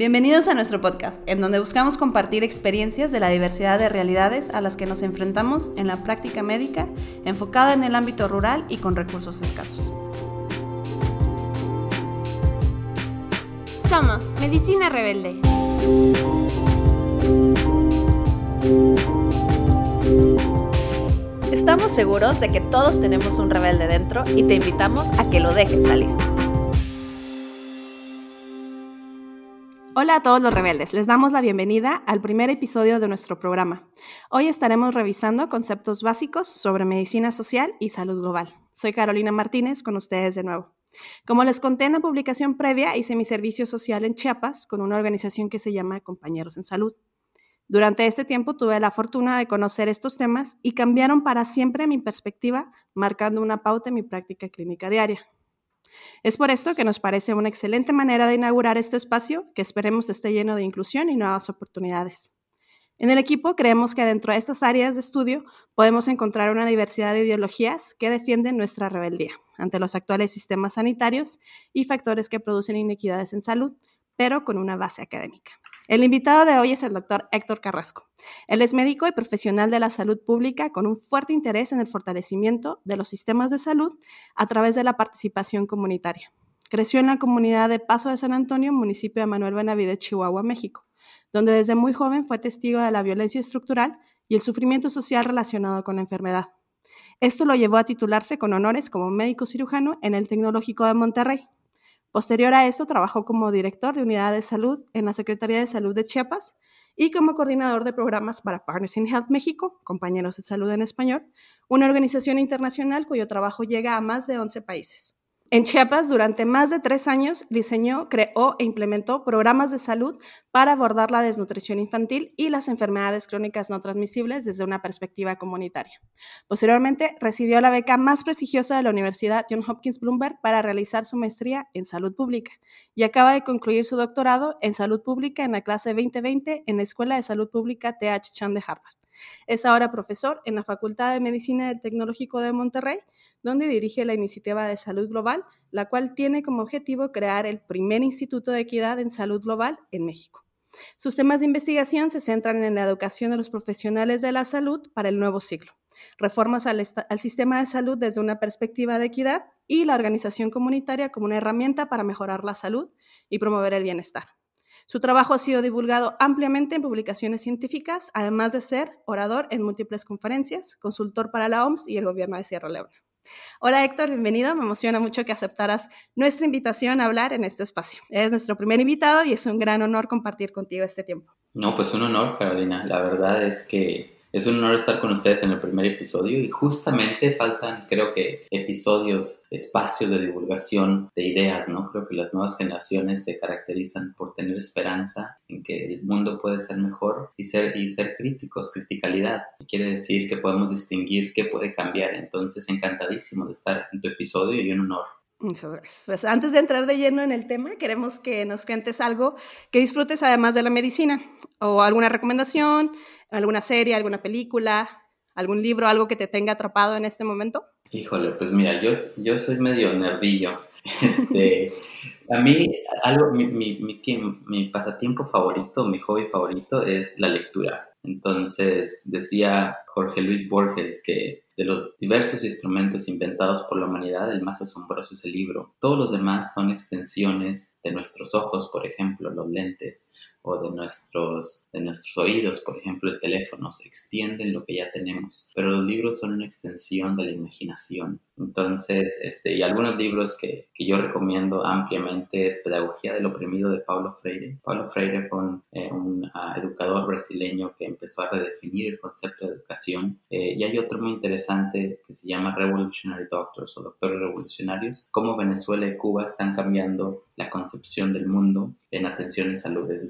Bienvenidos a nuestro podcast, en donde buscamos compartir experiencias de la diversidad de realidades a las que nos enfrentamos en la práctica médica, enfocada en el ámbito rural y con recursos escasos. Somos Medicina Rebelde. Estamos seguros de que todos tenemos un rebelde dentro y te invitamos a que lo dejes salir. Hola a todos los rebeldes, les damos la bienvenida al primer episodio de nuestro programa. Hoy estaremos revisando conceptos básicos sobre medicina social y salud global. Soy Carolina Martínez con ustedes de nuevo. Como les conté en la publicación previa, hice mi servicio social en Chiapas con una organización que se llama Compañeros en Salud. Durante este tiempo tuve la fortuna de conocer estos temas y cambiaron para siempre mi perspectiva, marcando una pauta en mi práctica clínica diaria. Es por esto que nos parece una excelente manera de inaugurar este espacio que esperemos esté lleno de inclusión y nuevas oportunidades. En el equipo creemos que dentro de estas áreas de estudio podemos encontrar una diversidad de ideologías que defienden nuestra rebeldía ante los actuales sistemas sanitarios y factores que producen inequidades en salud, pero con una base académica. El invitado de hoy es el doctor Héctor Carrasco. Él es médico y profesional de la salud pública con un fuerte interés en el fortalecimiento de los sistemas de salud a través de la participación comunitaria. Creció en la comunidad de Paso de San Antonio, municipio de Manuel Benavides, Chihuahua, México, donde desde muy joven fue testigo de la violencia estructural y el sufrimiento social relacionado con la enfermedad. Esto lo llevó a titularse con honores como médico cirujano en el Tecnológico de Monterrey, Posterior a esto, trabajó como director de unidad de salud en la Secretaría de Salud de Chiapas y como coordinador de programas para Partners in Health México, Compañeros de Salud en Español, una organización internacional cuyo trabajo llega a más de 11 países. En Chiapas, durante más de tres años, diseñó, creó e implementó programas de salud para abordar la desnutrición infantil y las enfermedades crónicas no transmisibles desde una perspectiva comunitaria. Posteriormente, recibió la beca más prestigiosa de la Universidad John Hopkins Bloomberg para realizar su maestría en salud pública y acaba de concluir su doctorado en salud pública en la clase 2020 en la Escuela de Salud Pública TH Chan de Harvard. Es ahora profesor en la Facultad de Medicina del Tecnológico de Monterrey, donde dirige la iniciativa de salud global, la cual tiene como objetivo crear el primer instituto de equidad en salud global en México. Sus temas de investigación se centran en la educación de los profesionales de la salud para el nuevo siglo, reformas al, al, sistema de salud desde una perspectiva de equidad y la organización comunitaria como una herramienta para mejorar la salud y promover el bienestar. Su trabajo ha sido divulgado ampliamente en publicaciones científicas, además de ser orador en múltiples conferencias, consultor para la OMS y el gobierno de Sierra Leona. Hola Héctor, bienvenido. Me emociona mucho que aceptaras nuestra invitación a hablar en este espacio. Eres nuestro primer invitado y es un gran honor compartir contigo este tiempo. No, pues un honor, Carolina. La verdad es que es un honor estar con ustedes en el primer episodio y justamente faltan, creo que, episodios, espacios de divulgación de ideas, ¿no? Creo que las nuevas generaciones se caracterizan por tener esperanza en que el mundo puede ser mejor y ser, y ser críticos, criticalidad. Quiere decir que podemos distinguir qué puede cambiar. Entonces, encantadísimo de estar en tu episodio y un honor. Muchas gracias. Pues antes de entrar de lleno en el tema, queremos que nos cuentes algo que disfrutes además de la medicina o alguna recomendación, alguna serie, alguna película, algún libro, algo que te tenga atrapado en este momento. Híjole, pues mira, yo, yo soy medio nerdillo. Este, a mí, algo, mi, mi, mi, mi pasatiempo favorito, mi hobby favorito es la lectura. Entonces, decía Jorge Luis Borges que de los diversos instrumentos inventados por la humanidad, el más asombroso es el libro. Todos los demás son extensiones de nuestros ojos, por ejemplo, los lentes, o de nuestros, de nuestros oídos, por ejemplo, el teléfono, extienden lo que ya tenemos, pero los libros son una extensión de la imaginación. Entonces, este, y algunos libros que, que yo recomiendo ampliamente es Pedagogía del Oprimido de Paulo Freire. Paulo Freire fue un, eh, un uh, educador brasileño que empezó a redefinir el concepto de educación. Eh, y hay otro muy interesante que se llama Revolutionary Doctors o Doctores Revolucionarios, cómo Venezuela y Cuba están cambiando la concepción del mundo en atención y salud. Es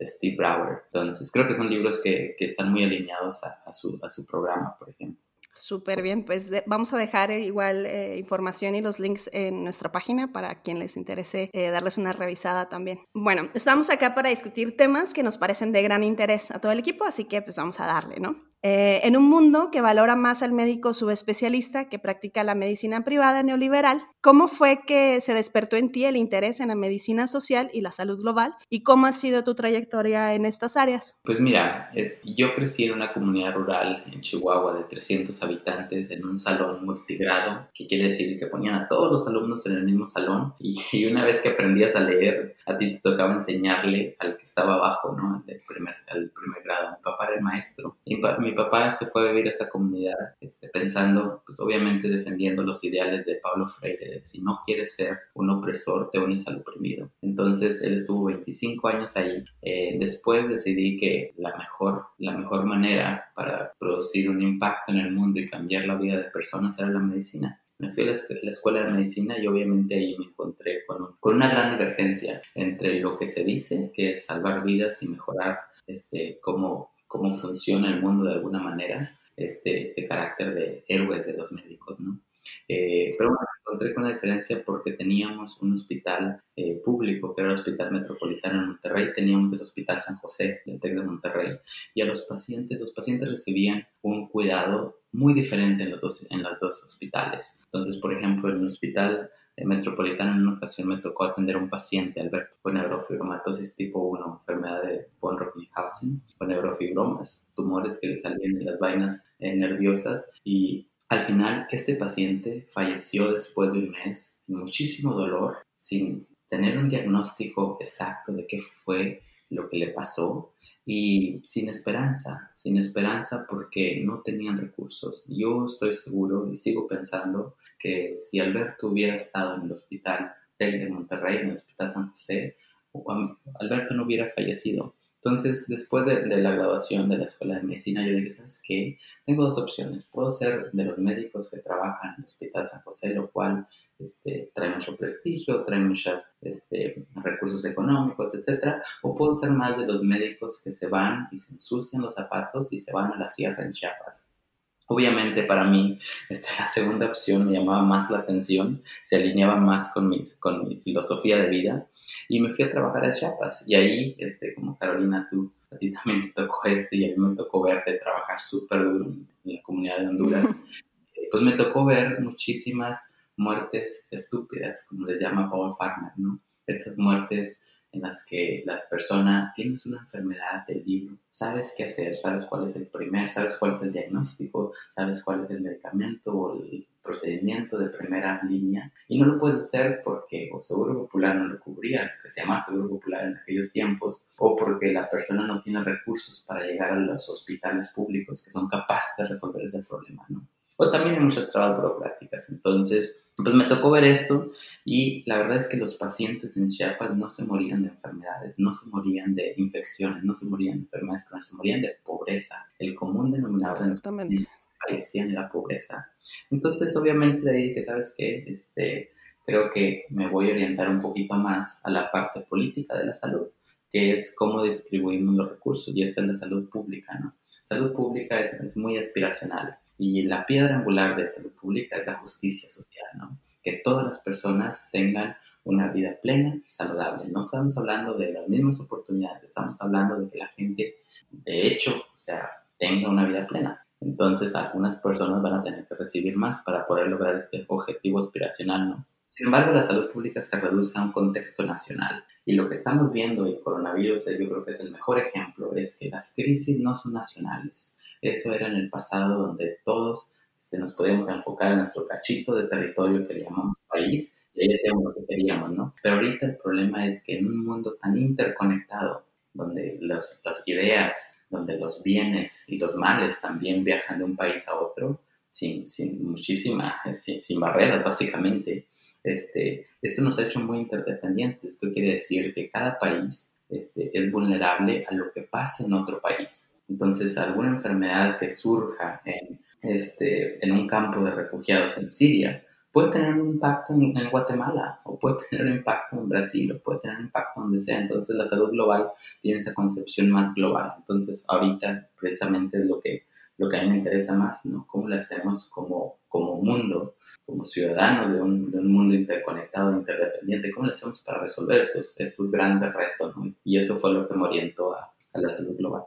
Steve Brower. Entonces, creo que son libros que, están muy alineados a, su, programa, por ejemplo. Súper bien, pues vamos a dejar eh, igual eh, información y los links en nuestra página para quien les interese eh, darles una revisada también. Bueno, estamos acá para discutir temas que nos parecen de gran interés a todo el equipo, así que pues vamos a darle, ¿no? Eh, en un mundo que valora más al médico subespecialista que practica la medicina privada neoliberal, ¿cómo fue que se despertó en ti el interés en la medicina social y la salud global? ¿Y cómo ha sido tu trayectoria en estas áreas? Pues mira, es, yo crecí en una comunidad rural en Chihuahua de 300 habitantes en un salón multigrado, que quiere decir que ponían a todos los alumnos en el mismo salón y, y una vez que aprendías a leer, a ti te tocaba enseñarle al que estaba abajo, ¿no? Primer, al primer grado. Mi papá era el maestro. Y mi papá se fue a vivir a esa comunidad este, pensando, pues obviamente defendiendo los ideales de Pablo Freire, si no quieres ser un opresor, te unes al oprimido. Entonces él estuvo 25 años ahí. Eh, después decidí que la mejor, la mejor manera para producir un impacto en el mundo y cambiar la vida de personas era la medicina. Me fui a la, escuela de medicina y obviamente ahí me encontré con, con, una gran divergencia entre lo que se dice, que es salvar vidas y mejorar este, cómo cómo funciona el mundo de alguna manera, este, este carácter de héroes de los médicos, ¿no? Eh, pero bueno, encontré con una diferencia porque teníamos un hospital eh, público, que era el Hospital Metropolitano de Monterrey, teníamos el Hospital San José del TEC de Monterrey, y a los pacientes, los pacientes recibían un cuidado muy diferente en los dos, en los dos hospitales. Entonces, por ejemplo, en el Hospital metropolitano en una ocasión me tocó atender a un paciente, Alberto, con neurofibromatosis tipo 1, enfermedad de von Recklinghausen, con neurofibromas, tumores que le salían de las vainas eh, nerviosas. Y al final este paciente falleció después de un mes, muchísimo dolor, sin tener un diagnóstico exacto de qué fue lo que le pasó y sin esperanza, sin esperanza porque no tenían recursos. Yo estoy seguro y sigo pensando que si Alberto hubiera estado en el hospital de Monterrey, en el hospital San José, Alberto no hubiera fallecido. Entonces, después de, la graduación de la escuela de medicina, yo dije, ¿sabes qué? Tengo dos opciones. Puedo ser de los médicos que trabajan en el Hospital San José, lo cual este, trae mucho prestigio, trae muchos este, recursos económicos, etc. O puedo ser más de los médicos que se van y se ensucian los zapatos y se van a la sierra en Chiapas. Obviamente para mí esta, la segunda opción me llamaba más la atención, se alineaba más con, mis, con mi filosofía de vida y me fui a trabajar a Chiapas y ahí, este, como Carolina, tú, a ti también te tocó esto y a mí me tocó verte trabajar súper duro en la comunidad de Honduras, eh, pues me tocó ver muchísimas muertes estúpidas, como les llama Paul Farmer, ¿no? Estas muertes en las que las personas tienes una enfermedad del libro, sabes qué hacer, sabes cuál es el primer, sabes cuál es el diagnóstico, sabes cuál es el medicamento o el procedimiento de primera línea y no lo puedes hacer porque o Seguro Popular no lo cubría, que se llama Seguro Popular en aquellos tiempos, o porque la persona no tiene recursos para llegar a los hospitales públicos que son capaces de resolver ese problema, ¿no? Pues también hay muchas trabas burocráticas. Entonces, pues me tocó ver esto y la verdad es que los pacientes en Chiapas no se morían de enfermedades, no se morían de infecciones, no se morían de enfermedades no se morían de pobreza. El común denominador de los pacientes fallecían era pobreza. Entonces, obviamente, de ahí dije, ¿sabes qué? Este, creo que me voy a orientar un poquito más a la parte política de la salud, que es cómo distribuimos los recursos y esta es la salud pública, ¿no? Salud pública es, es muy aspiracional y la piedra angular de salud pública es la justicia social, ¿no? Que todas las personas tengan una vida plena y saludable. No estamos hablando de las mismas oportunidades, estamos hablando de que la gente, de hecho, o sea, tenga una vida plena. Entonces, algunas personas van a tener que recibir más para poder lograr este objetivo aspiracional, ¿no? Sin embargo, la salud pública se reduce a un contexto nacional. Y lo que estamos viendo, y el coronavirus yo creo que es el mejor ejemplo, es que las crisis no son nacionales. Eso era en el pasado donde todos este, nos podíamos enfocar en nuestro cachito de territorio que le llamamos país y ahí hacíamos lo que queríamos, ¿no? Pero ahorita el problema es que en un mundo tan interconectado, donde las ideas, donde los bienes y los males también viajan de un país a otro, sin, sin muchísima, sin, sin, barreras básicamente, este, esto nos ha hecho muy interdependientes. Esto quiere decir que cada país este, es vulnerable a lo que pasa en otro país. Entonces, alguna enfermedad que surja en, este, en un campo de refugiados en Siria puede tener un impacto en, Guatemala, o puede tener un impacto en Brasil, o puede tener un impacto donde sea. Entonces, la salud global tiene esa concepción más global. Entonces, ahorita precisamente es lo que, lo que a mí me interesa más, ¿no? ¿Cómo lo hacemos como, como mundo, como ciudadanos de un, de un mundo interconectado, interdependiente? ¿Cómo lo hacemos para resolver estos, estos grandes retos? ¿no? Y eso fue lo que me orientó a, a la salud global.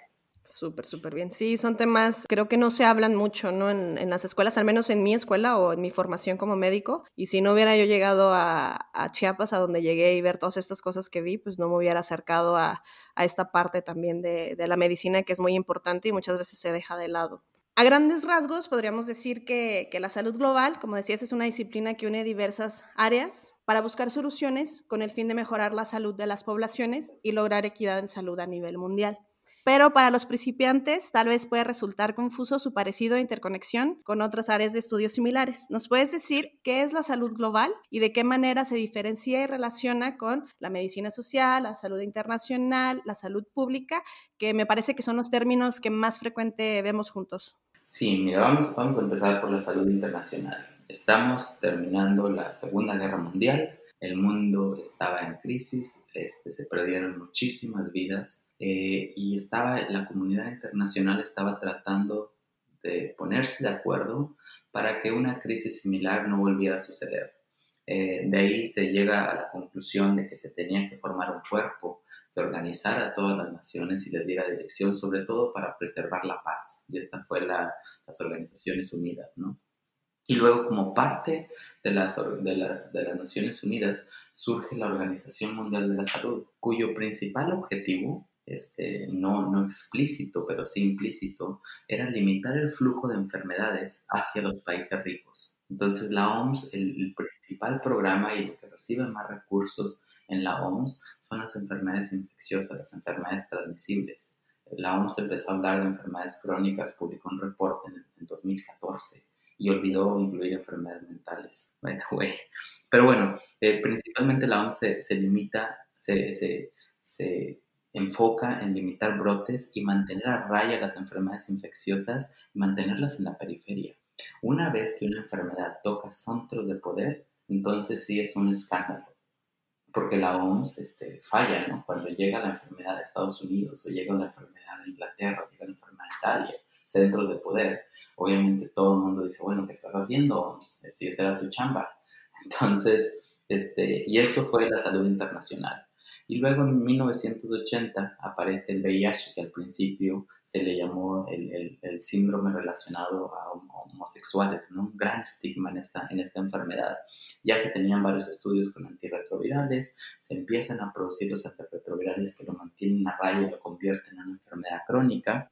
Súper, súper bien. Sí, son temas, creo que no se hablan mucho, ¿no? En, las escuelas, al menos en mi escuela o en mi formación como médico. Y si no hubiera yo llegado a, Chiapas, a donde llegué y ver todas estas cosas que vi, pues no me hubiera acercado a, esta parte también de, de la medicina que es muy importante y muchas veces se deja de lado. A grandes rasgos, podríamos decir que, que, la salud global, como decías, es una disciplina que une diversas áreas para buscar soluciones con el fin de mejorar la salud de las poblaciones y lograr equidad en salud a nivel mundial pero para los principiantes tal vez puede resultar confuso su parecido e interconexión con otras áreas de estudios similares. ¿Nos puedes decir qué es la salud global y de qué manera se diferencia y relaciona con la medicina social, la salud internacional, la salud pública, que me parece que son los términos que más frecuente vemos juntos? Sí, mira, vamos a empezar por la salud internacional. Estamos terminando la Segunda Guerra Mundial el mundo estaba en crisis, este, se perdieron muchísimas vidas eh, y estaba, la comunidad internacional estaba tratando de ponerse de acuerdo para que una crisis similar no volviera a suceder. Eh, de ahí se llega a la conclusión de que se tenía que formar un cuerpo que organizara a todas las naciones y les diera dirección, sobre todo para preservar la paz. Y esta fue la, las Organizaciones Unidas, ¿no? Y luego, como parte de las, de, las, de las Naciones Unidas, surge la Organización Mundial de la Salud, cuyo principal objetivo, este, no, no explícito, pero sí implícito, era limitar el flujo de enfermedades hacia los países ricos. Entonces, la OMS, el, principal programa y lo que recibe más recursos en la OMS son las enfermedades infecciosas, las enfermedades transmisibles. La OMS empezó a hablar de enfermedades crónicas, publicó un reporte en, en 2014 y olvidó incluir enfermedades mentales. Pero bueno, eh, principalmente la OMS se, limita, se, se, se, enfoca en limitar brotes y mantener a raya las enfermedades infecciosas y mantenerlas en la periferia. Una vez que una enfermedad toca centros de poder, entonces sí es un escándalo, porque la OMS este, falla, ¿no? Cuando llega la enfermedad a Estados Unidos o llega la enfermedad a Inglaterra o llega la enfermedad a Italia, centros de poder, obviamente todo el mundo dice, bueno, ¿qué estás haciendo? Si esa era tu chamba. Entonces, este, y eso fue la salud internacional. Y luego en 1980 aparece el VIH, que al principio se le llamó el, el, síndrome relacionado a homosexuales, ¿no? un gran estigma en esta, en esta enfermedad. Ya se tenían varios estudios con antirretrovirales, se empiezan a producir los antirretrovirales que lo mantienen a raya y lo convierten en una enfermedad crónica.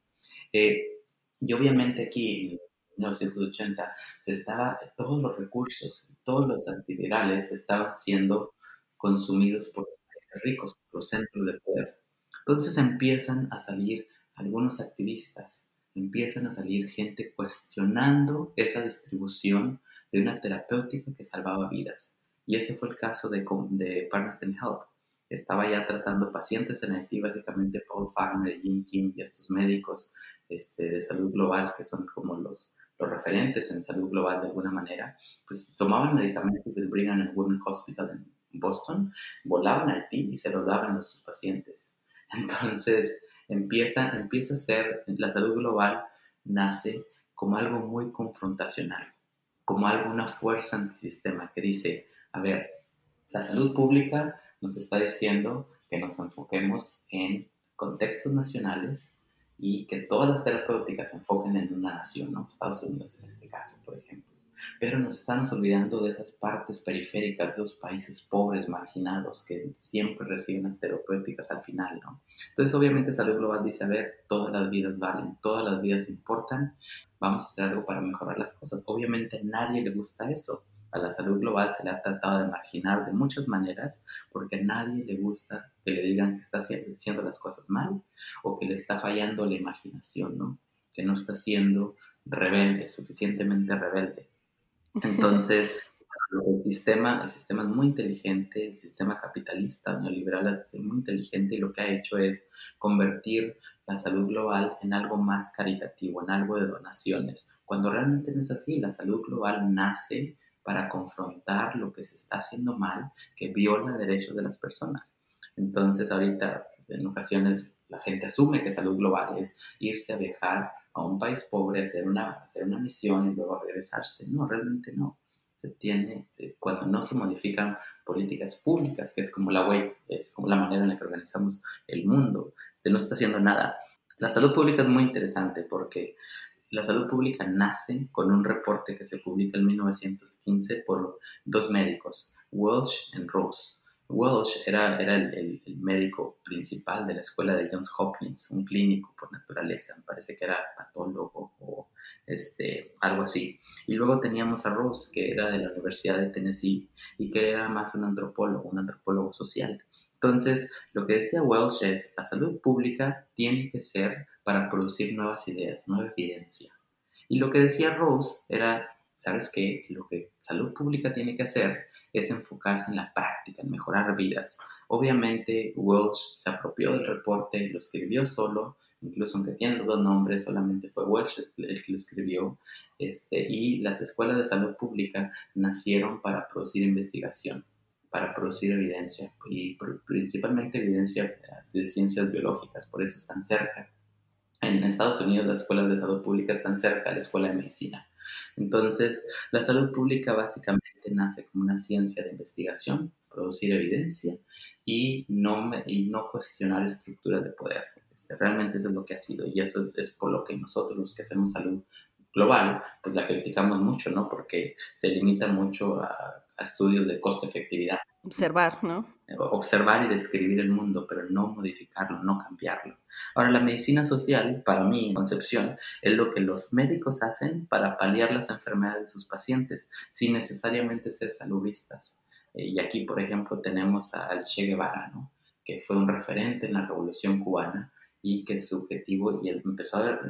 Eh, y obviamente aquí, en 1980, se estaba, todos los recursos, todos los antivirales estaban siendo consumidos por los países ricos, por los centros de poder. Entonces empiezan a salir algunos activistas, empiezan a salir gente cuestionando esa distribución de una terapéutica que salvaba vidas. Y ese fue el caso de, de Partners Health. Estaba ya tratando pacientes en Haití, básicamente Paul Farmer, Jim Kim y estos médicos este, de salud global, que son como los, los referentes en salud global de alguna manera, pues tomaban medicamentos del Brigham and Women Hospital en Boston, volaban al team y se los daban a sus pacientes. Entonces empieza, empieza a ser, la salud global nace como algo muy confrontacional, como algo, una fuerza antisistema que dice, a ver, la salud pública nos está diciendo que nos enfoquemos en contextos nacionales, y que todas las terapéuticas se enfoquen en una nación, ¿no? Estados Unidos en este caso, por ejemplo. Pero nos estamos olvidando de esas partes periféricas, de esos países pobres, marginados, que siempre reciben las terapéuticas al final, ¿no? Entonces, obviamente, Salud Global dice, a ver, todas las vidas valen, todas las vidas importan, vamos a hacer algo para mejorar las cosas. Obviamente, a nadie le gusta eso a la salud global se le ha tratado de marginar de muchas maneras porque a nadie le gusta que le digan que está haciendo las cosas mal o que le está fallando la imaginación, ¿no? Que no está siendo rebelde, suficientemente rebelde. Entonces, el sistema, el sistema es muy inteligente, el sistema capitalista neoliberal es muy inteligente y lo que ha hecho es convertir la salud global en algo más caritativo, en algo de donaciones, cuando realmente no es así. La salud global nace para confrontar lo que se está haciendo mal, que viola derechos de las personas. Entonces ahorita pues, en ocasiones la gente asume que salud global es irse a viajar a un país pobre, hacer una, hacer una misión y luego regresarse. No, realmente no. Se tiene, cuando no se modifican políticas públicas, que es como la web, es como la manera en la que organizamos el mundo, este no está haciendo nada. La salud pública es muy interesante porque la salud pública nace con un reporte que se publica en 1915 por dos médicos, Welsh y Rose. Welsh era, era el, médico principal de la escuela de Johns Hopkins, un clínico por naturaleza, me parece que era patólogo o este, algo así. Y luego teníamos a Rose, que era de la Universidad de Tennessee y que era más un antropólogo, un antropólogo social. Entonces, lo que decía Welsh es, la salud pública tiene que ser para producir nuevas ideas, nueva evidencia. Y lo que decía Rose era, ¿sabes qué? Lo que salud pública tiene que hacer es enfocarse en la práctica, en mejorar vidas. Obviamente, Welsh se apropió del reporte, lo escribió solo, incluso aunque tiene los dos nombres, solamente fue Welsh el que lo escribió, este, y las escuelas de salud pública nacieron para producir investigación para producir evidencia y principalmente evidencia de ciencias biológicas, por eso están cerca. En Estados Unidos las escuelas de salud pública están cerca de la escuela de medicina. Entonces, la salud pública básicamente nace como una ciencia de investigación, producir evidencia y no, y no cuestionar estructuras de poder. Este, realmente eso es lo que ha sido y eso es, es por lo que nosotros los que hacemos salud global, pues la criticamos mucho, ¿no? Porque se limita mucho a estudios de costo-efectividad. Observar, ¿no? Observar y describir el mundo, pero no modificarlo, no cambiarlo. Ahora, la medicina social, para mi concepción, es lo que los médicos hacen para paliar las enfermedades de sus pacientes, sin necesariamente ser saludistas. Eh, y aquí, por ejemplo, tenemos al Che Guevara, ¿no? que fue un referente en la Revolución Cubana y que su objetivo, y él empezó a ver,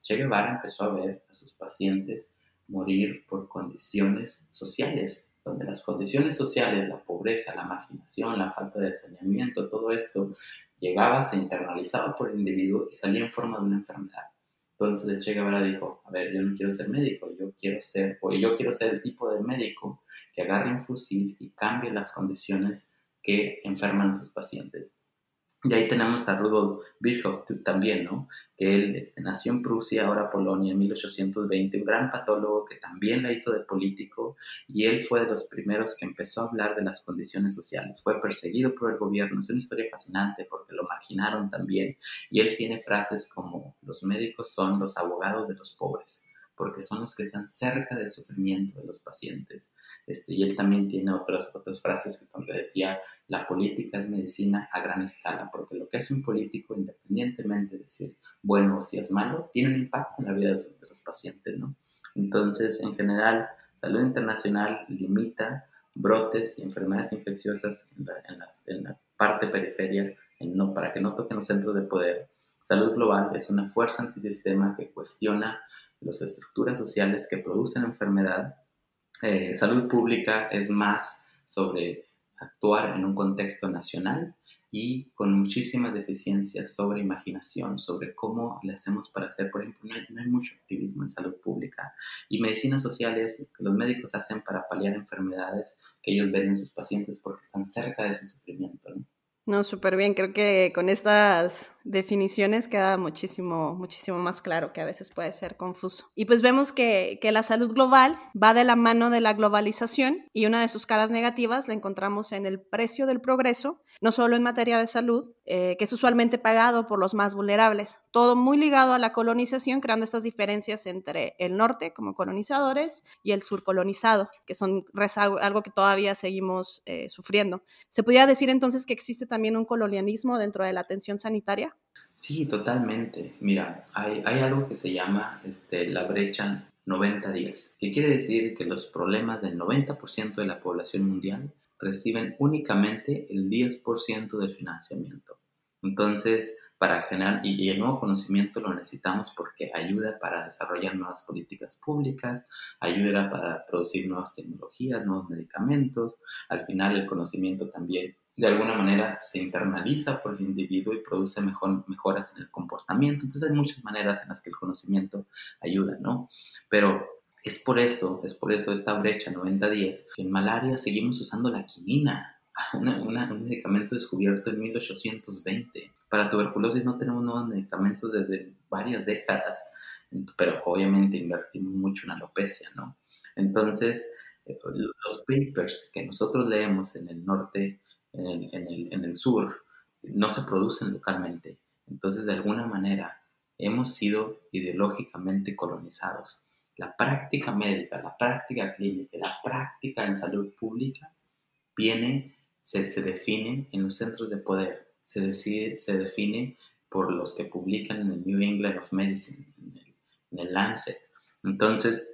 Che Guevara empezó a ver a sus pacientes morir por condiciones sociales, donde las condiciones sociales, la pobreza, la marginación, la falta de saneamiento, todo esto llegaba, se internalizaba por el individuo y salía en forma de una enfermedad. Entonces Che Guevara dijo, a ver, yo no quiero ser médico, yo quiero ser, o yo quiero ser el tipo de médico que agarre un fusil y cambie las condiciones que enferman a sus pacientes. Y ahí tenemos a Rudolf Virchow también, ¿no? Que él este, nació en Prusia, ahora Polonia, en 1820, un gran patólogo que también la hizo de político y él fue de los primeros que empezó a hablar de las condiciones sociales. Fue perseguido por el gobierno, es una historia fascinante porque lo marginaron también y él tiene frases como los médicos son los abogados de los pobres porque son los que están cerca del sufrimiento de los pacientes. Este, y él también tiene otras, otras frases que donde decía, la política es medicina a gran escala, porque lo que hace un político, independientemente de si es bueno o si es malo, tiene un impacto en la vida de, los pacientes, ¿no? Entonces, en general, Salud Internacional limita brotes y enfermedades infecciosas en la, en la, parte periferia no, para que no toquen los centros de poder. Salud Global es una fuerza antisistema que cuestiona las estructuras sociales que producen enfermedad. Eh, salud pública es más sobre actuar en un contexto nacional y con muchísimas deficiencias sobre imaginación, sobre cómo le hacemos para hacer, por ejemplo, no hay, mucho activismo en salud pública y medicinas sociales que los médicos hacen para paliar enfermedades que ellos ven en sus pacientes porque están cerca de ese sufrimiento. ¿no? No, súper bien. Creo que con estas definiciones queda muchísimo, muchísimo más claro que a veces puede ser confuso. Y pues vemos que, que, la salud global va de la mano de la globalización y una de sus caras negativas la encontramos en el precio del progreso, no solo en materia de salud, eh, que es usualmente pagado por los más vulnerables. Todo muy ligado a la colonización, creando estas diferencias entre el norte como colonizadores y el sur colonizado, que son algo que todavía seguimos eh, sufriendo. ¿Se podría decir entonces que existe también un colonialismo dentro de la atención sanitaria? Sí, totalmente. Mira, hay, algo que se llama este, la brecha 90-10, que quiere decir que los problemas del 90% de la población mundial reciben únicamente el 10% del financiamiento. Entonces, para generar, y, el nuevo conocimiento lo necesitamos porque ayuda para desarrollar nuevas políticas públicas, ayuda para producir nuevas tecnologías, nuevos medicamentos. Al final, el conocimiento también de alguna manera se internaliza por el individuo y produce mejor, mejoras en el comportamiento. Entonces hay muchas maneras en las que el conocimiento ayuda, ¿no? Pero es por eso, es por eso esta brecha 90-10. En malaria seguimos usando la quinina, un medicamento descubierto en 1820. Para tuberculosis no tenemos nuevos medicamentos desde varias décadas, pero obviamente invertimos mucho en alopecia, ¿no? Entonces, eh, los papers que nosotros leemos en el norte, en el, en el, en el sur, no se producen localmente. Entonces, de alguna manera, hemos sido ideológicamente colonizados. La práctica médica, la práctica clínica, la práctica en salud pública viene, se, se define en los centros de poder, se, decide, se define por los que publican en el New England of Medicine, en el, en el Lancet. Entonces,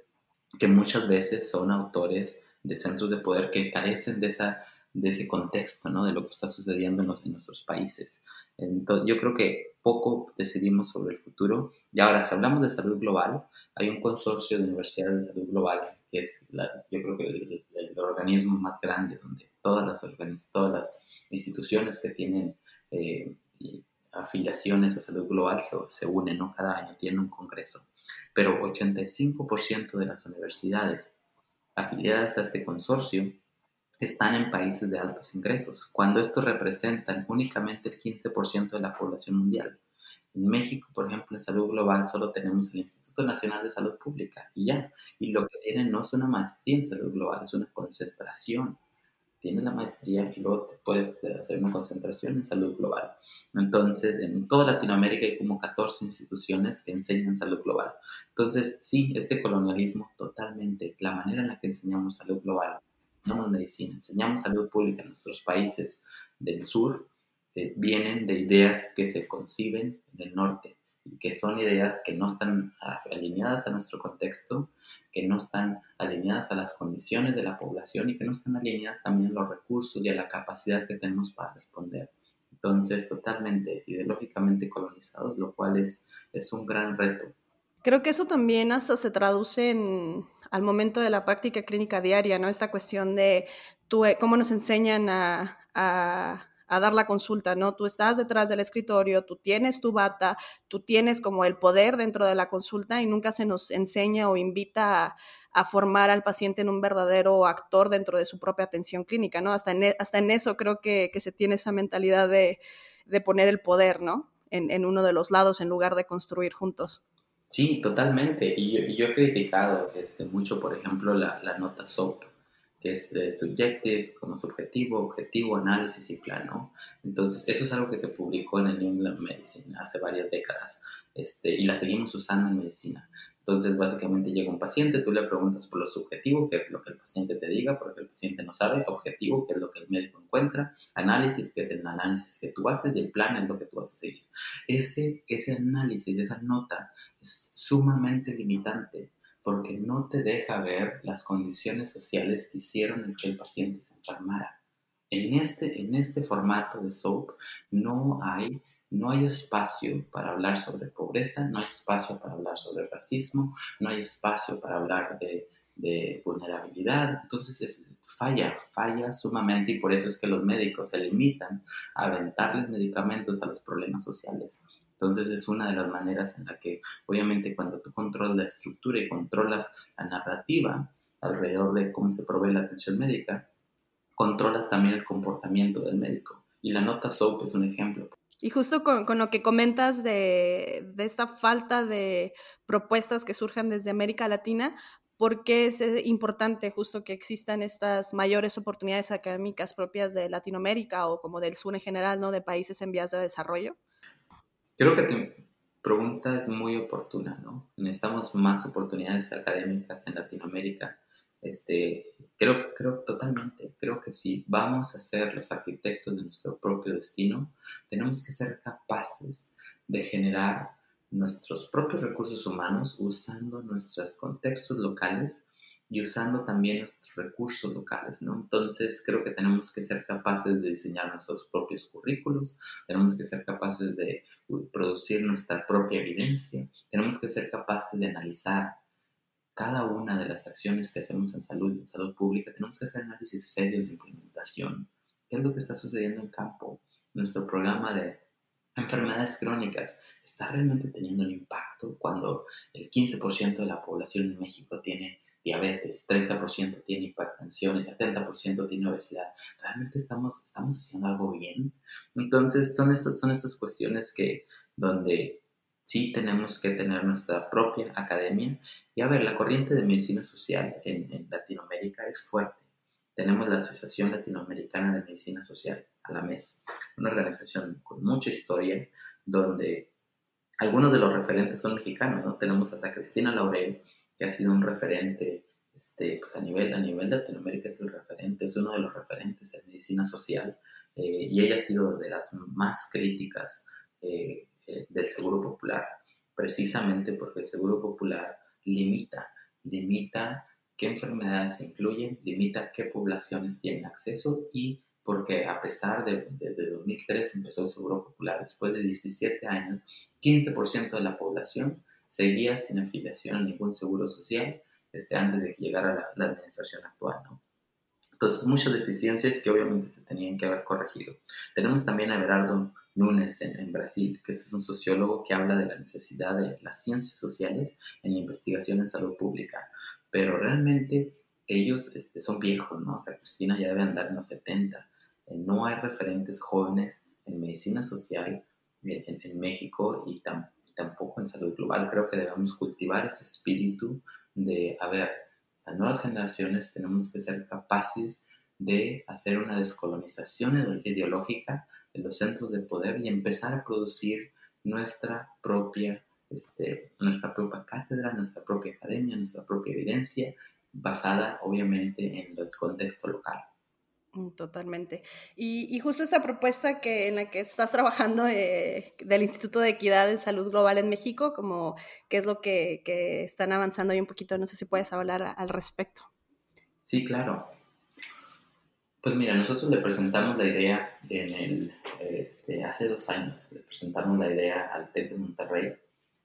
que muchas veces son autores de centros de poder que carecen de, esa, de ese contexto, ¿no? de lo que está sucediendo en, en nuestros países. Entonces, yo creo que poco decidimos sobre el futuro. Y ahora, si hablamos de salud global, hay un consorcio de universidades de salud global, que es, yo creo que el, organismo más grande, donde todas las, instituciones que tienen eh, afiliaciones a salud global se, se unen. Cada año tienen un congreso. Pero 85% de las universidades afiliadas a este consorcio están en países de altos ingresos, cuando estos representan únicamente el 15% de la población mundial. En México, por ejemplo, en salud global solo tenemos el Instituto Nacional de Salud Pública y ya. Y lo que tienen no es una maestría en salud global, es una concentración. Tienes la maestría y luego te puedes hacer una concentración en salud global. Entonces, en toda Latinoamérica hay como 14 instituciones que enseñan salud global. Entonces, sí, este colonialismo totalmente, la manera en la que enseñamos salud global, enseñamos medicina, enseñamos salud pública en nuestros países del sur, eh, vienen de ideas que se conciben en el norte y que son ideas que no están alineadas a nuestro contexto, que no están alineadas a las condiciones de la población y que no están alineadas también a los recursos y a la capacidad que tenemos para responder. Entonces, totalmente ideológicamente colonizados, lo cual es, es un gran reto Creo que eso también hasta se traduce en, al momento de la práctica clínica diaria, ¿no? Esta cuestión de eh, cómo nos enseñan a, dar la consulta, ¿no? Tú estás detrás del escritorio, tú tienes tu bata, tú tienes como el poder dentro de la consulta y nunca se nos enseña o invita a, formar al paciente en un verdadero actor dentro de su propia atención clínica, ¿no? Hasta en, e, eso creo que, se tiene esa mentalidad de, poner el poder, ¿no? En uno de los lados en lugar de construir juntos. Sí, totalmente. Y yo, he criticado este, mucho, por ejemplo, la, nota SOAP, que es de subjective, como subjetivo, objetivo, análisis y plano. Entonces, eso es algo que se publicó en el New England Medicine hace varias décadas este, y la seguimos usando en medicina. Entonces, básicamente llega un paciente, tú le preguntas por lo subjetivo, que es lo que el paciente te diga, porque el paciente no sabe, objetivo, que es lo que el médico encuentra, análisis, que es el análisis que tú haces, y el plan es lo que tú vas a seguir. Ese, ese análisis, esa nota, es sumamente limitante, porque no te deja ver las condiciones sociales que hicieron que el paciente se enfermara. En este, en este formato de SOAP no hay no hay espacio para hablar sobre pobreza, no hay espacio para hablar sobre racismo, no hay espacio para hablar de, vulnerabilidad. Entonces falla, falla sumamente y por eso es que los médicos se limitan a aventarles medicamentos a los problemas sociales. Entonces es una de las maneras en la que obviamente cuando tú controlas la estructura y controlas la narrativa alrededor de cómo se provee la atención médica, controlas también el comportamiento del médico. Y la nota SOAP es un ejemplo. Y justo con, con lo que comentas de, de, esta falta de propuestas que surjan desde América Latina, ¿por qué es eh, importante justo que existan estas mayores oportunidades académicas propias de Latinoamérica o como del sur en general, ¿no? De países en vías de desarrollo. Creo que tu pregunta es muy oportuna, ¿no? Necesitamos más oportunidades académicas en Latinoamérica este, creo, creo totalmente, creo que si vamos a ser los arquitectos de nuestro propio destino, tenemos que ser capaces de generar nuestros propios recursos humanos usando nuestros contextos locales y usando también nuestros recursos locales, ¿no? Entonces creo que tenemos que ser capaces de diseñar nuestros propios currículos, tenemos que ser capaces de producir nuestra propia evidencia, tenemos que ser capaces de analizar cada una de las acciones que hacemos en salud, en salud pública, tenemos que hacer análisis serios de implementación. ¿Qué es lo que está sucediendo en campo? Nuestro programa de enfermedades crónicas está realmente teniendo un impacto cuando el 15% de la población en México tiene diabetes, 30% tiene hipertensión y 70% tiene obesidad. ¿Realmente estamos, estamos haciendo algo bien? Entonces son estas, son estas cuestiones que donde sí tenemos que tener nuestra propia academia. Y a ver, la corriente de medicina social en, Latinoamérica es fuerte. Tenemos la Asociación Latinoamericana de Medicina Social, a la MES, una organización con mucha historia, donde algunos de los referentes son mexicanos, ¿no? Tenemos a Cristina Laurel, que ha sido un referente este, pues a nivel, a nivel Latinoamérica es el referente, es uno de los referentes en medicina social eh, y ella ha sido de las más críticas eh, eh, del Seguro Popular, precisamente porque el Seguro Popular limita, limita qué enfermedades se incluyen, limita qué poblaciones tienen acceso y porque a pesar de, de, de 2003 empezó el Seguro Popular, después de 17 años, 15% de la población seguía sin afiliación a ningún seguro social este, antes de que llegara la, administración actual. ¿no? Entonces, muchas deficiencias que obviamente se tenían que haber corregido. Tenemos también a Berardo Nunes en, Brasil, que es un sociólogo que habla de la necesidad de las ciencias sociales en la investigación en salud pública, pero realmente ellos este, son viejos, ¿no? O sea, Cristina ya debe andar en los 70. Eh, no hay referentes jóvenes en medicina social en, en México y tampoco en salud global. Creo que debemos cultivar ese espíritu de, a ver, las nuevas generaciones tenemos que ser capaces de hacer una descolonización ideológica de los centros de poder y empezar a producir nuestra propia, este, nuestra propia cátedra, nuestra propia academia, nuestra propia evidencia, basada obviamente en el contexto local. Mm, totalmente. Y, justo esta propuesta que, en la que estás trabajando eh, del Instituto de Equidad en Salud Global en México, como qué es lo que, están avanzando ahí un poquito, no sé si puedes hablar al respecto. Sí, claro. Pues mira, nosotros le presentamos la idea en el, este, hace dos años, le presentamos la idea al TEC de Monterrey,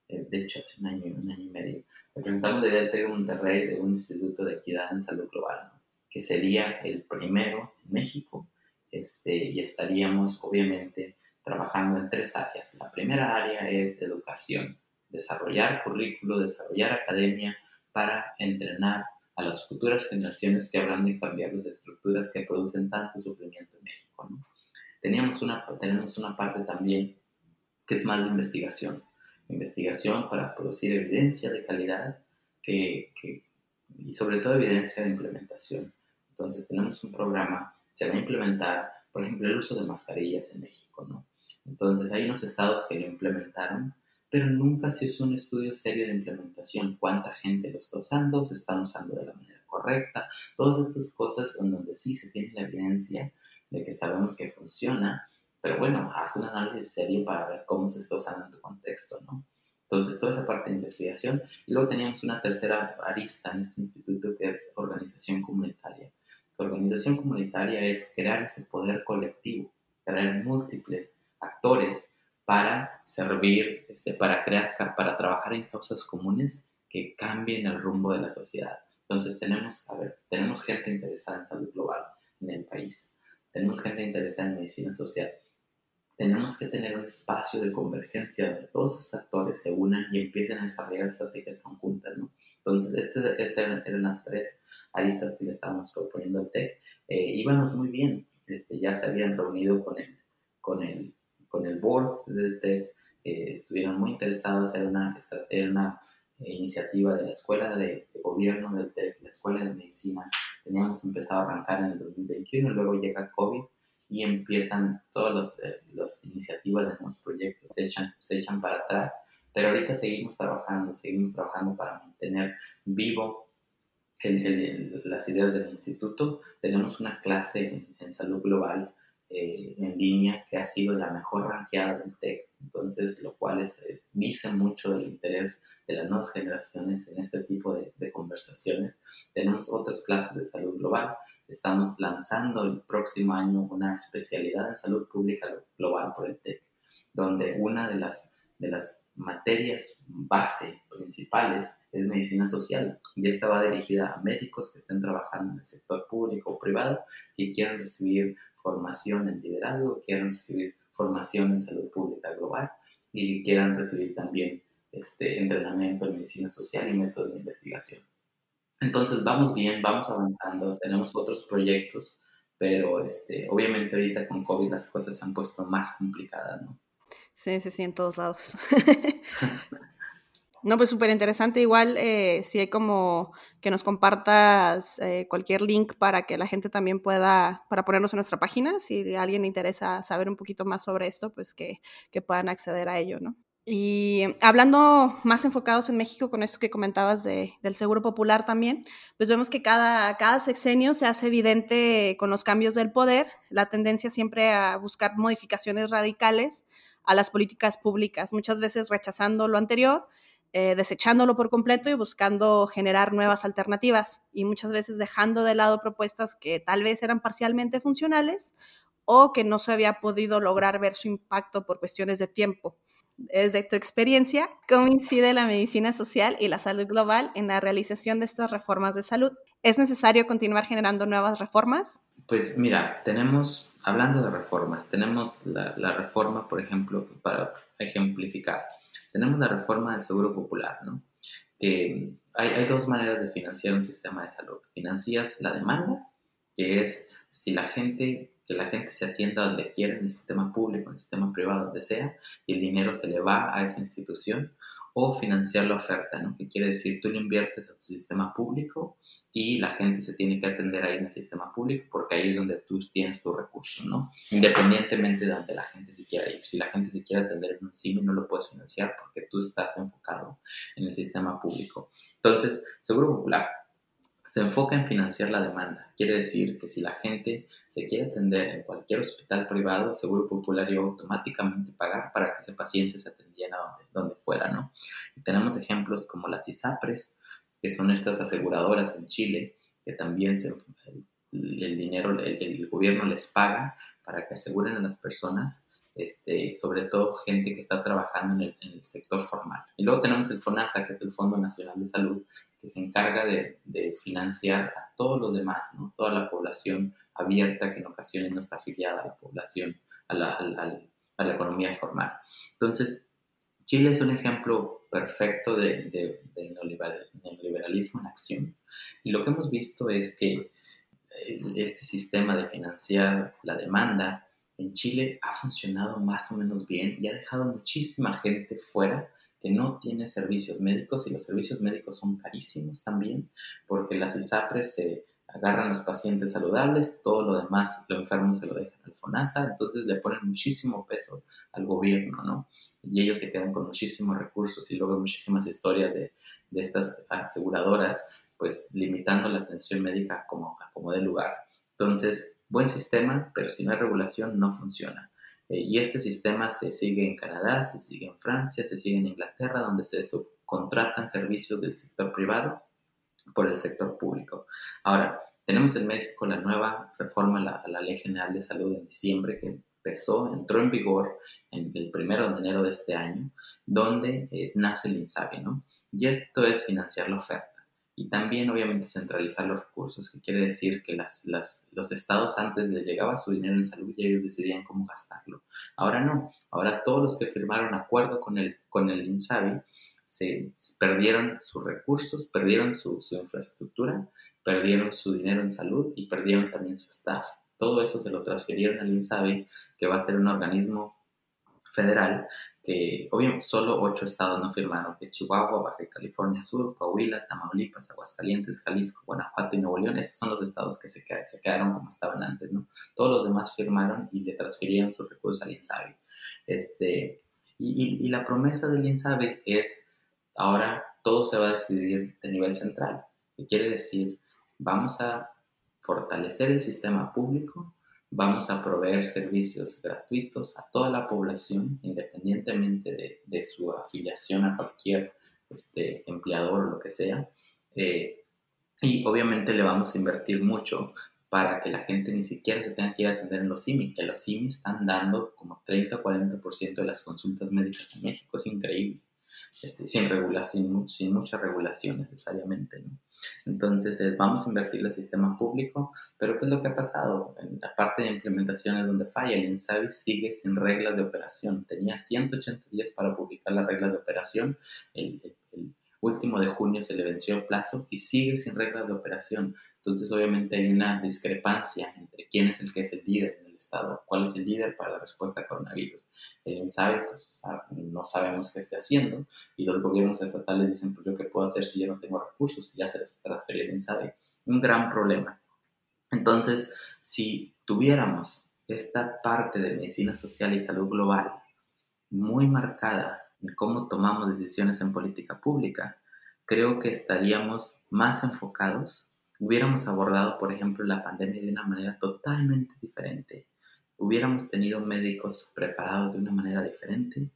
eh, de hecho hace un año, un año y medio, le presentamos la idea al TEC de Monterrey de un Instituto de Equidad en Salud Global, que sería el primero en México, este, y estaríamos obviamente trabajando en tres áreas. La primera área es educación, desarrollar currículo, desarrollar academia para entrenar a las futuras generaciones que habrán de cambiar las estructuras que producen tanto sufrimiento en México. Teníamos una, tenemos una parte también que es más de investigación, investigación para producir evidencia de calidad que, que, y sobre todo evidencia de implementación. Entonces tenemos un programa, se va a implementar, por ejemplo, el uso de mascarillas en México, ¿no? Entonces hay unos estados que lo implementaron, pero nunca se hizo un estudio serio de implementación. ¿Cuánta gente lo está usando? ¿Se están usando de la manera correcta? Todas estas cosas en donde sí se tiene la evidencia de que sabemos que funciona, pero bueno, haz un análisis serio para ver cómo se está usando en tu contexto, ¿no? Entonces, toda esa parte de investigación. Y luego teníamos una tercera arista en este instituto que es organización comunitaria. Organización comunitaria es crear ese poder colectivo, crear múltiples actores para servir, este, para crear, para trabajar en causas comunes que cambien el rumbo de la sociedad. Entonces tenemos, a ver, tenemos gente interesada en salud global en el país, tenemos gente interesada en medicina social, tenemos que tener un espacio de convergencia donde todos esos actores se unan y empiecen a desarrollar estrategias conjuntas, ¿no? Entonces, estas eran, las tres aristas que le estábamos proponiendo al TEC. Eh, íbamos muy bien, este, ya se habían reunido con el, con el, con el board del TEC, eh, estuvieron muy interesados, en una, era una eh, iniciativa de la Escuela de, Gobierno del TEC, la Escuela de Medicina. Teníamos empezado a arrancar en el 2021, luego llega COVID y empiezan todas las iniciativas de nuevos proyectos, se echan, se echan para atrás, pero ahorita seguimos trabajando, seguimos trabajando para mantener vivo las ideas del instituto. Tenemos una clase en, salud global eh, en línea que ha sido la mejor ranqueada del TEC, entonces lo cual es, dice mucho del interés de las nuevas generaciones en este tipo de, de conversaciones. Tenemos otras clases de salud global. Estamos lanzando el próximo año una especialidad en salud pública global por el TEC, donde una de las, de las materias base principales es medicina social. Y esta va dirigida a médicos que estén trabajando en el sector público o privado y quieran recibir formación en liderazgo, quieran recibir formación en salud pública global y quieran recibir también este entrenamiento en medicina social y métodos de investigación. Entonces vamos bien, vamos avanzando, tenemos otros proyectos, pero este, obviamente ahorita con COVID las cosas se han puesto más complicadas, ¿no? Sí, sí, sí, en todos lados. no, pues súper interesante. Igual, eh, si hay como que nos compartas eh, cualquier link para que la gente también pueda, para ponernos en nuestra página, si a alguien le interesa saber un poquito más sobre esto, pues que, que puedan acceder a ello, ¿no? Y hablando más enfocados en México con esto que comentabas de, del Seguro Popular también, pues vemos que cada, cada sexenio se hace evidente con los cambios del poder, la tendencia siempre a buscar modificaciones radicales a las políticas públicas, muchas veces rechazando lo anterior, eh, desechándolo por completo y buscando generar nuevas alternativas y muchas veces dejando de lado propuestas que tal vez eran parcialmente funcionales o que no se había podido lograr ver su impacto por cuestiones de tiempo. Desde tu experiencia, ¿cómo incide la medicina social y la salud global en la realización de estas reformas de salud? ¿Es necesario continuar generando nuevas reformas? Pues mira, tenemos, hablando de reformas, tenemos la, reforma, por ejemplo, para ejemplificar, tenemos la reforma del Seguro Popular, ¿no? Que hay, hay dos maneras de financiar un sistema de salud. Financias la demanda, que es si la gente que la gente se atienda donde quiera, en el sistema público, en el sistema privado, donde sea, y el dinero se le va a esa institución, o financiar la oferta, ¿no? Que quiere decir, tú le inviertes a tu sistema público y la gente se tiene que atender ahí en el sistema público porque ahí es donde tú tienes tu recurso, ¿no? Independientemente de donde la gente se quiera ir. Si la gente se quiere atender en un CIMI, no lo puedes financiar porque tú estás enfocado en el sistema público. Entonces, Seguro Popular, se enfoca en financiar la demanda. Quiere decir que si la gente se quiere atender en cualquier hospital privado, el Seguro Popular iba automáticamente pagar para que ese paciente se atendiera donde, fuera, ¿no? Y tenemos ejemplos como las ISAPRES, que son estas aseguradoras en Chile, que también el, dinero, el, gobierno les paga para que aseguren a las personas este, sobre todo gente que está trabajando en el, sector formal. Y luego tenemos el FONASA, que es el Fondo Nacional de Salud, que se encarga de, financiar a todos los demás, ¿no? toda la población abierta que en ocasiones no está afiliada a la población, a la, economía formal. Entonces, Chile es un ejemplo perfecto de, de, neoliberalismo en acción. Y lo que hemos visto es que este sistema de financiar la demanda en Chile ha funcionado más o menos bien y ha dejado muchísima gente fuera que no tiene servicios médicos y los servicios médicos son carísimos también porque las ISAPRES se agarran los pacientes saludables, todo lo demás, lo enfermo se lo dejan al FONASA, entonces le ponen muchísimo peso al gobierno, ¿no? Y ellos se quedan con muchísimos recursos y luego muchísimas historias de, de estas aseguradoras, pues limitando la atención médica como, como de lugar. Entonces, buen sistema, pero si no hay regulación no funciona. Eh, y este sistema se sigue en Canadá, se sigue en Francia, se sigue en Inglaterra, donde se subcontratan servicios del sector privado por el sector público. Ahora, tenemos en México la nueva reforma a la, Ley General de Salud en diciembre que empezó, entró en vigor en el primero de enero de este año, donde nace el INSABI, ¿no? Y esto es financiar la oferta y también obviamente centralizar los recursos, que quiere decir que las, las, los estados antes les llegaba su dinero en salud y ellos decidían cómo gastarlo. Ahora no, ahora todos los que firmaron acuerdo con el, con el INSABI se, perdieron sus recursos, perdieron su, su infraestructura, perdieron su dinero en salud y perdieron también su staff. Todo eso se lo transfirieron al INSABI, que va a ser un organismo federal obviamente solo ocho estados no firmaron, que Chihuahua, Baja California Sur, Coahuila, Tamaulipas, Aguascalientes, Jalisco, Guanajuato y Nuevo León, esos son los estados que se, quedaron como estaban antes, ¿no? Todos los demás firmaron y le transfirieron sus recursos al INSABI. Este, y, y, la promesa del INSABI es, ahora todo se va a decidir de nivel central, que quiere decir, vamos a fortalecer el sistema público, vamos a proveer servicios gratuitos a toda la población, independientemente de, su afiliación a cualquier este, empleador o lo que sea. Eh, y obviamente le vamos a invertir mucho para que la gente ni siquiera se tenga que ir a atender en los CIMI, que los CIMI están dando como 30 o 40% de las consultas médicas en México, es increíble, este, sin, regulación, sin mucha regulación necesariamente. ¿no? Entonces, eh, vamos a invertir el sistema público, pero ¿qué es lo que ha pasado? En la parte de implementación es donde falla. El INSABI sigue sin reglas de operación. Tenía 180 días para publicar las reglas de operación. El, el último de junio se le venció el plazo y sigue sin reglas de operación. Entonces, obviamente hay una discrepancia entre quién es el que es el líder Estado, cuál es el líder para la respuesta a coronavirus. El INSABI, pues no sabemos qué esté haciendo y los gobiernos estatales dicen, pues yo qué puedo hacer si yo no tengo recursos y ya se les transfería el. Un gran problema. Entonces, si tuviéramos esta parte de medicina social y salud global muy marcada en cómo tomamos decisiones en política pública, creo que estaríamos más enfocados, hubiéramos abordado, por ejemplo, la pandemia de una manera totalmente diferente, hubiéramos tenido médicos preparados de una manera diferente,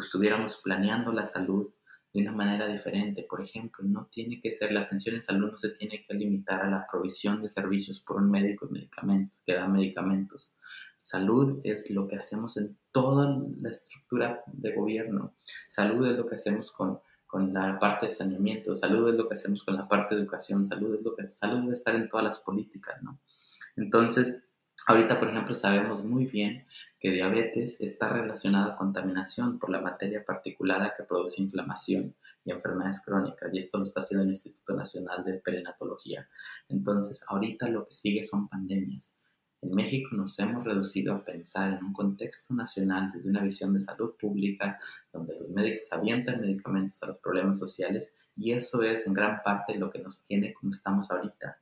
estuviéramos planeando la salud de una manera diferente. Por ejemplo, no tiene que ser, la atención en salud no se tiene que limitar a la provisión de servicios por un médico medicamentos, que da medicamentos. Salud es lo que hacemos en toda la estructura de gobierno. Salud es lo que hacemos con, con la parte de saneamiento. Salud es lo que hacemos con la parte de educación. Salud es lo que salud debe estar en todas las políticas, ¿no? Entonces, ahorita, por ejemplo, sabemos muy bien que diabetes está relacionada a contaminación por la materia particular que produce inflamación y enfermedades crónicas, y esto lo está haciendo el Instituto Nacional de Perinatología. Entonces, ahorita lo que sigue son pandemias. En México nos hemos reducido a pensar en un contexto nacional desde una visión de salud pública, donde los médicos avientan medicamentos a los problemas sociales, y eso es en gran parte lo que nos tiene como estamos ahorita.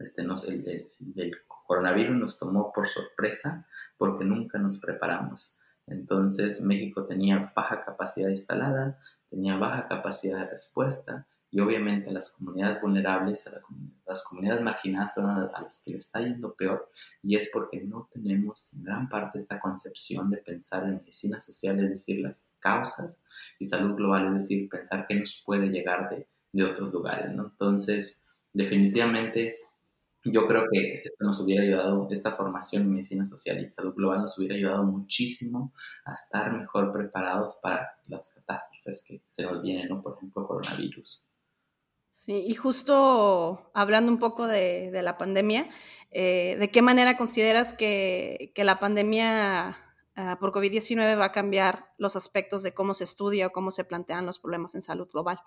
Este, nos, el, el, coronavirus nos tomó por sorpresa porque nunca nos preparamos. Entonces México tenía baja capacidad instalada, tenía baja capacidad de respuesta y obviamente las comunidades vulnerables, las comunidades marginadas son a las que le está yendo peor y es porque no tenemos en gran parte esta concepción de pensar en medicina social, es decir, las causas y salud global, es decir, pensar qué nos puede llegar de, de otros lugares. Entonces, definitivamente yo creo que esto nos hubiera ayudado, esta formación en medicina social y salud global nos hubiera ayudado muchísimo a estar mejor preparados para las catástrofes que se nos vienen, ¿no? Por ejemplo, coronavirus. Sí, y justo hablando un poco de, la pandemia, eh, ¿de qué manera consideras que, la pandemia ah, por COVID-19 va a cambiar los aspectos de cómo se estudia o cómo se plantean los problemas en salud global?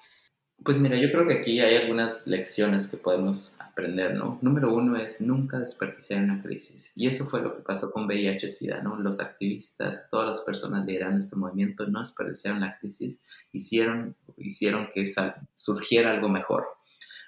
Pues mira, yo creo que aquí hay algunas lecciones que podemos aprender, ¿no? Número uno es nunca desperdiciar una crisis. Y eso fue lo que pasó con VIH-Sida, ¿no? Los activistas, todas las personas liderando este movimiento no desperdiciaron la crisis, hicieron, hicieron que surgiera algo mejor.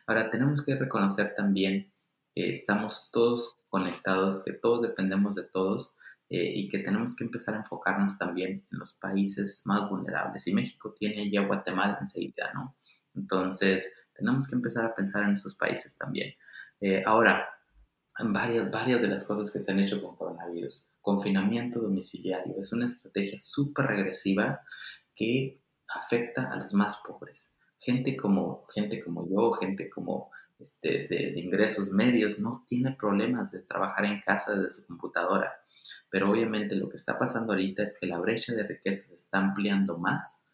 Ahora, tenemos que reconocer también que estamos todos conectados, que todos dependemos de todos eh, y que tenemos que empezar a enfocarnos también en los países más vulnerables. Y México tiene ya Guatemala enseguida, ¿no? Entonces, tenemos que empezar a pensar en esos países también. Eh, ahora, varias, varias de las cosas que se han hecho con coronavirus. Confinamiento domiciliario es una estrategia súper regresiva que afecta a los más pobres. Gente como, gente como yo, gente como este, de, ingresos medios, no tiene problemas de trabajar en casa desde su computadora. Pero obviamente lo que está pasando ahorita es que la brecha de riqueza se está ampliando más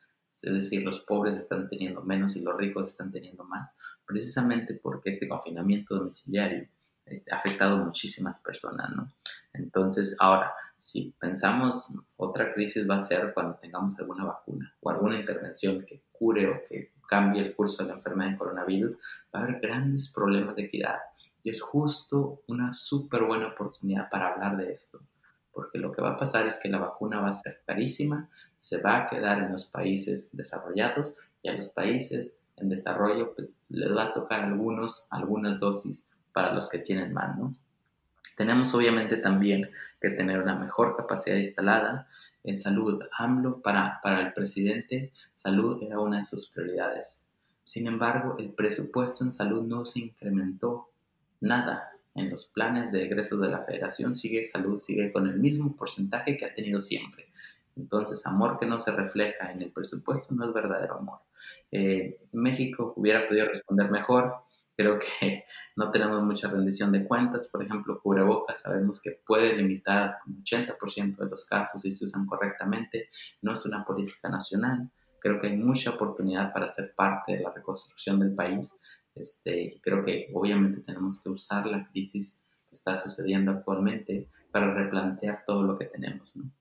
es decir, los pobres están teniendo menos y los ricos están teniendo más, precisamente porque este confinamiento domiciliario este, ha afectado a muchísimas personas, ¿no? Entonces, ahora, si pensamos otra crisis va a ser cuando tengamos alguna vacuna o alguna intervención que cure o que cambie el curso de la enfermedad de coronavirus, va a haber grandes problemas de equidad. Y es justo una súper buena oportunidad para hablar de esto porque lo que va a pasar es que la vacuna va a ser carísima, se va a quedar en los países desarrollados y a los países en desarrollo pues les va a tocar algunos, algunas dosis para los que tienen más, ¿no? Tenemos obviamente también que tener una mejor capacidad instalada en salud. AMLO para, para el presidente, salud era una de sus prioridades. Sin embargo, el presupuesto en salud no se incrementó nada en los planes de egresos de la federación sigue salud, sigue con el mismo porcentaje que ha tenido siempre. Entonces, amor que no se refleja en el presupuesto no es verdadero amor. Eh, México hubiera podido responder mejor. Creo que no tenemos mucha rendición de cuentas. Por ejemplo, cubrebocas sabemos que puede limitar un 80% de los casos si se usan correctamente. No es una política nacional. Creo que hay mucha oportunidad para ser parte de la reconstrucción del país. Este, creo que obviamente tenemos que usar la crisis que está sucediendo actualmente para replantear todo lo que tenemos, ¿no?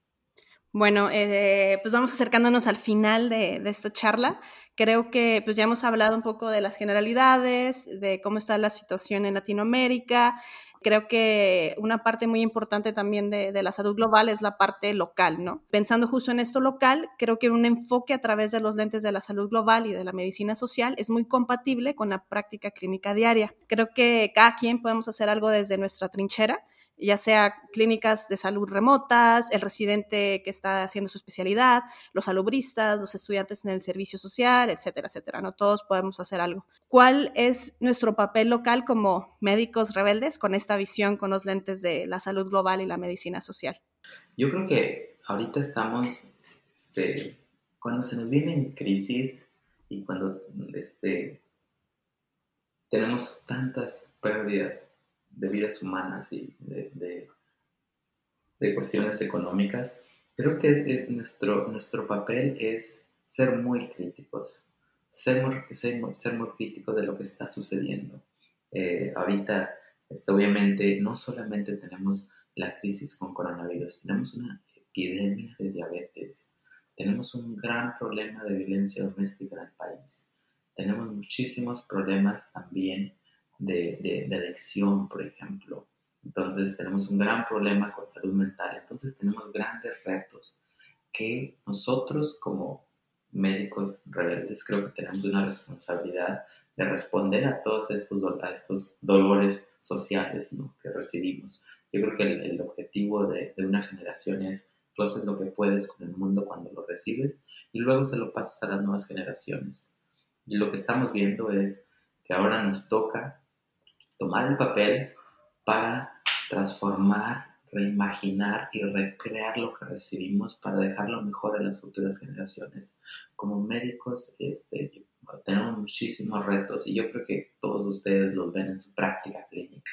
Bueno, eh, pues vamos acercándonos al final de, de, esta charla. Creo que pues ya hemos hablado un poco de las generalidades, de cómo está la situación en Latinoamérica, creo que una parte muy importante también de, la salud global es la parte local, ¿no? Pensando justo en esto local, creo que un enfoque a través de los lentes de la salud global y de la medicina social es muy compatible con la práctica clínica diaria. Creo que cada quien podemos hacer algo desde nuestra trinchera ya sea clínicas de salud remotas, el residente que está haciendo su especialidad, los salubristas, los estudiantes en el servicio social, etcétera, etcétera. No todos podemos hacer algo. ¿Cuál es nuestro papel local como médicos rebeldes con esta visión, con los lentes de la salud global y la medicina social? Yo creo que ahorita estamos, este, cuando se nos viene en crisis y cuando este, tenemos tantas pérdidas de vidas humanas y de, de, cuestiones económicas, creo que es, nuestro, nuestro papel es ser muy críticos, ser muy, ser, ser muy críticos de lo que está sucediendo. Eh, ahorita, este, obviamente, no solamente tenemos la crisis con coronavirus, tenemos una epidemia de diabetes, tenemos un gran problema de violencia doméstica en el país, tenemos muchísimos problemas también de, de, adicción, por ejemplo. Entonces tenemos un gran problema con salud mental. Entonces tenemos grandes retos que nosotros como médicos rebeldes creo que tenemos una responsabilidad de responder a todos estos, a estos dolores sociales ¿no? que recibimos. Yo creo que el, objetivo de, de, una generación es tú haces lo que puedes con el mundo cuando lo recibes y luego se lo pasas a las nuevas generaciones. Y lo que estamos viendo es que ahora nos toca tomar el papel para transformar, reimaginar y recrear lo que recibimos para dejarlo mejor en las futuras generaciones. Como médicos este, tenemos muchísimos retos y yo creo que todos ustedes los ven en su práctica clínica.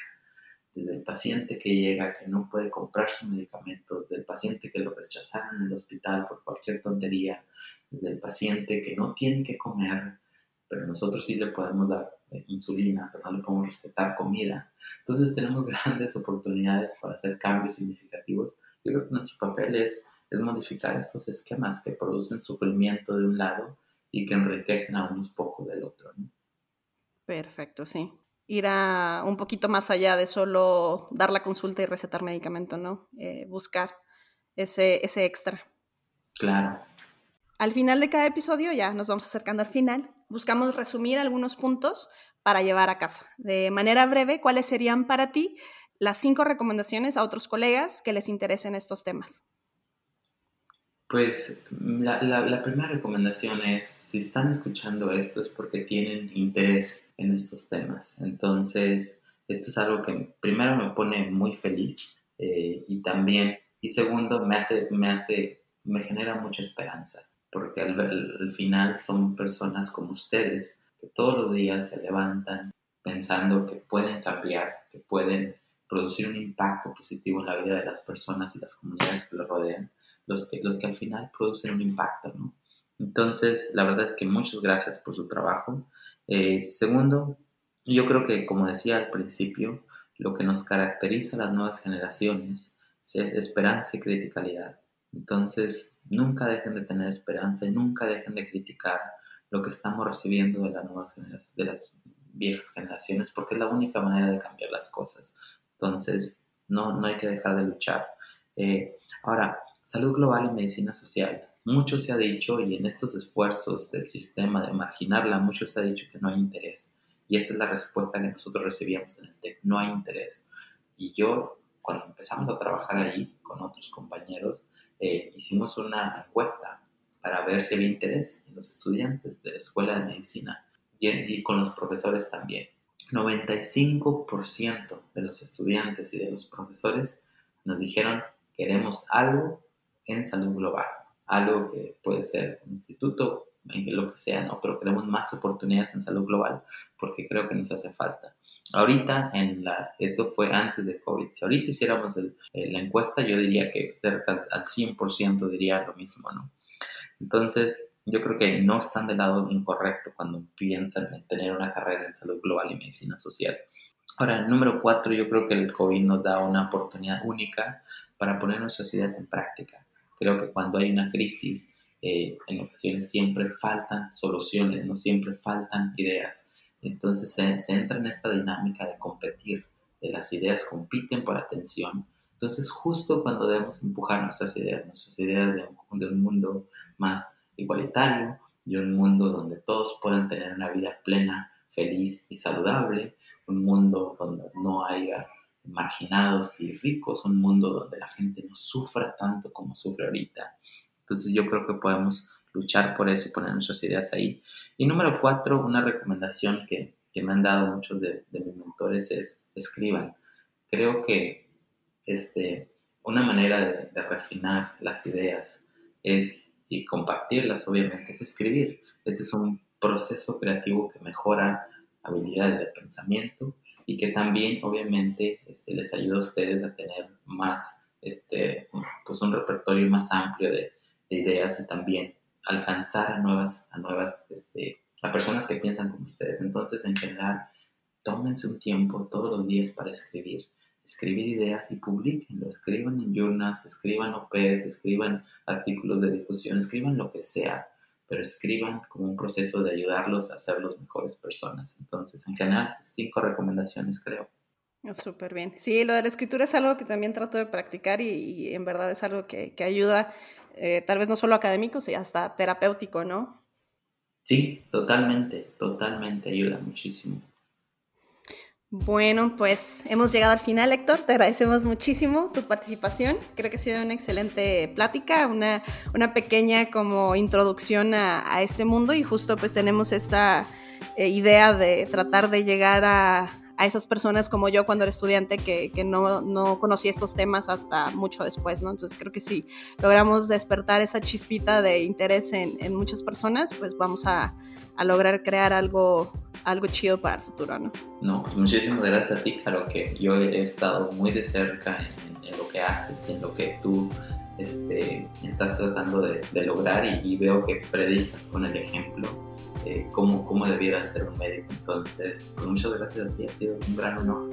Desde el paciente que llega, que no puede comprar su medicamento, desde el paciente que lo rechazaron en el hospital por cualquier tontería, desde el paciente que no tiene que comer, pero nosotros sí le podemos dar insulina, pero no le podemos recetar comida. Entonces tenemos grandes oportunidades para hacer cambios significativos. Yo creo que nuestro papel es, es modificar esos esquemas que producen sufrimiento de un lado y que enriquecen a unos poco del otro. Perfecto, sí. Ir a un poquito más allá de solo dar la consulta y recetar medicamento, ¿no? Eh, buscar ese, ese extra. Claro. Al final de cada episodio, ya nos vamos acercando al final, buscamos resumir algunos puntos para llevar a casa. De manera breve, ¿cuáles serían para ti las cinco recomendaciones a otros colegas que les interesen estos temas? Pues la, primera recomendación es, si están escuchando esto es porque tienen interés en estos temas. Entonces, esto es algo que primero me pone muy feliz eh, y también, y segundo, me hace, me hace, me genera mucha esperanza porque al, final son personas como ustedes que todos los días se levantan pensando que pueden cambiar, que pueden producir un impacto positivo en la vida de las personas y las comunidades que los rodean, los que, los que al final producen un impacto, ¿no? Entonces, la verdad es que muchas gracias por su trabajo. Eh, segundo, yo creo que, como decía al principio, lo que nos caracteriza a las nuevas generaciones es esperanza y criticalidad. Entonces, nunca dejen de tener esperanza y nunca dejen de criticar lo que estamos recibiendo de las nuevas generaciones, de las viejas generaciones, porque es la única manera de cambiar las cosas. Entonces, no, no hay que dejar de luchar. Eh, ahora, salud global y medicina social. Mucho se ha dicho y en estos esfuerzos del sistema de marginarla, mucho se ha dicho que no hay interés. Y esa es la respuesta que nosotros recibíamos en el TEC, no hay interés. Y yo, cuando empezamos a trabajar ahí con otros compañeros, eh, hicimos una encuesta para ver si había interés en los estudiantes de la escuela de medicina y, con los profesores también. 95% de los estudiantes y de los profesores nos dijeron queremos algo en salud global, algo que puede ser un instituto, en lo que sea, ¿no? Pero queremos más oportunidades en salud global porque creo que nos hace falta. Ahorita, en la, esto fue antes de COVID, si ahorita hiciéramos la encuesta, yo diría que cerca al 100% diría lo mismo, ¿no? Entonces, yo creo que no están del lado incorrecto cuando piensan en tener una carrera en salud global y medicina social. Ahora, número cuatro, yo creo que el COVID nos da una oportunidad única para poner nuestras ideas en práctica. Creo que cuando hay una crisis, eh, en ocasiones siempre faltan soluciones, no siempre faltan ideas. Entonces se, entra en esta dinámica de competir, de las ideas compiten por atención. Entonces justo cuando debemos empujar nuestras ideas, nuestras ideas de de un mundo más igualitario, de un mundo donde todos puedan tener una vida plena, feliz y saludable, un mundo donde no haya marginados y ricos, un mundo donde la gente no sufra tanto como sufre ahorita. Entonces yo creo que podemos luchar por eso y poner nuestras ideas ahí. Y número cuatro, una recomendación que, que me han dado muchos de, de, mis mentores es escriban. Creo que este, una manera de, de refinar las ideas es, y compartirlas obviamente, es escribir. Ese es un proceso creativo que mejora habilidades de pensamiento y que también obviamente este, les ayuda a ustedes a tener más, este, pues un repertorio más amplio de, de ideas y también alcanzar a nuevas, a nuevas, este, a personas que piensan como ustedes. Entonces, en general, tómense un tiempo todos los días para escribir. Escribir ideas y publiquenlo. Escriban en journals, escriban OPs, escriban artículos de difusión, escriban lo que sea, pero escriban como un proceso de ayudarlos a ser los mejores personas. Entonces, en general, cinco recomendaciones creo. Súper bien. Sí, lo de la escritura es algo que también trato de practicar y, y en verdad es algo que, que ayuda eh, tal vez no solo académico, sino hasta terapéutico, ¿no? Sí, totalmente, totalmente, ayuda muchísimo. Bueno, pues hemos llegado al final, Héctor. Te agradecemos muchísimo tu participación. Creo que ha sido una excelente plática, una, una pequeña como introducción a, a, este mundo y justo pues tenemos esta eh, idea de tratar de llegar a, a esas personas como yo cuando era estudiante que, que no, no, conocía estos temas hasta mucho después, ¿no? Entonces creo que si logramos despertar esa chispita de interés en, en muchas personas, pues vamos a, a, lograr crear algo, algo chido para el futuro, ¿no? No, pues muchísimas gracias a ti, Caro, que yo he estado muy de cerca en, en lo que haces, en lo que tú este, estás tratando de, de lograr y, y veo que predicas con el ejemplo eh, cómo, cómo, debiera ser un médico. Entonces, pues muchas gracias a ti, ha sido un gran honor.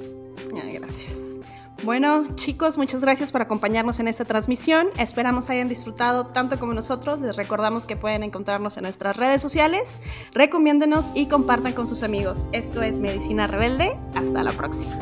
Gracias. Bueno, chicos, muchas gracias por acompañarnos en esta transmisión. Esperamos hayan disfrutado tanto como nosotros. Les recordamos que pueden encontrarnos en nuestras redes sociales. Recomiéndenos y compartan con sus amigos. Esto es Medicina Rebelde. Hasta la próxima.